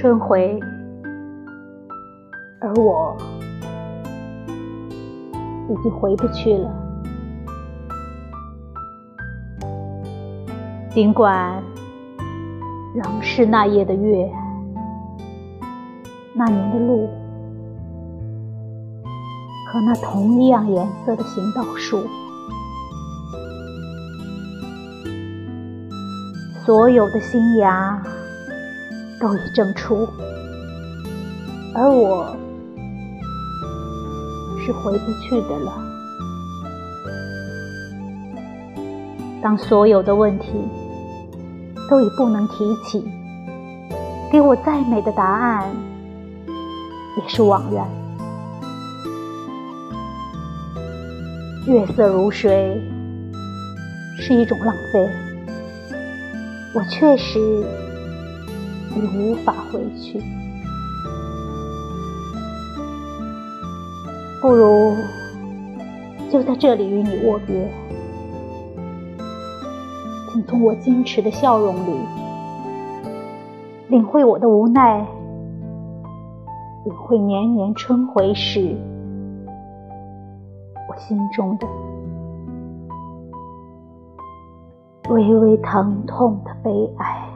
春回，而我已经回不去了。尽管仍是那夜的月，那年的路，和那同一样颜色的行道树，所有的新芽都已正出，而我是回不去的了。当所有的问题都已不能提起，给我再美的答案也是枉然。月色如水是一种浪费，我确实你无法回去。不如就在这里与你握别。请从我矜持的笑容里领会我的无奈，领会年年春回时我心中的微微疼痛的悲哀。